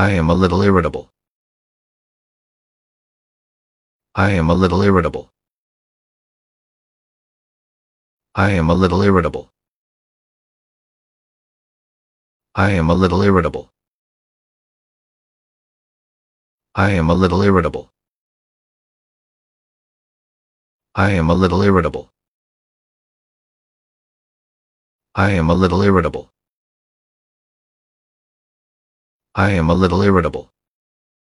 I am a little irritable. I am a little irritable. I am a little irritable. I am a little irritable. I am a little irritable. I am a little irritable. I am a little irritable. I am a little irritable.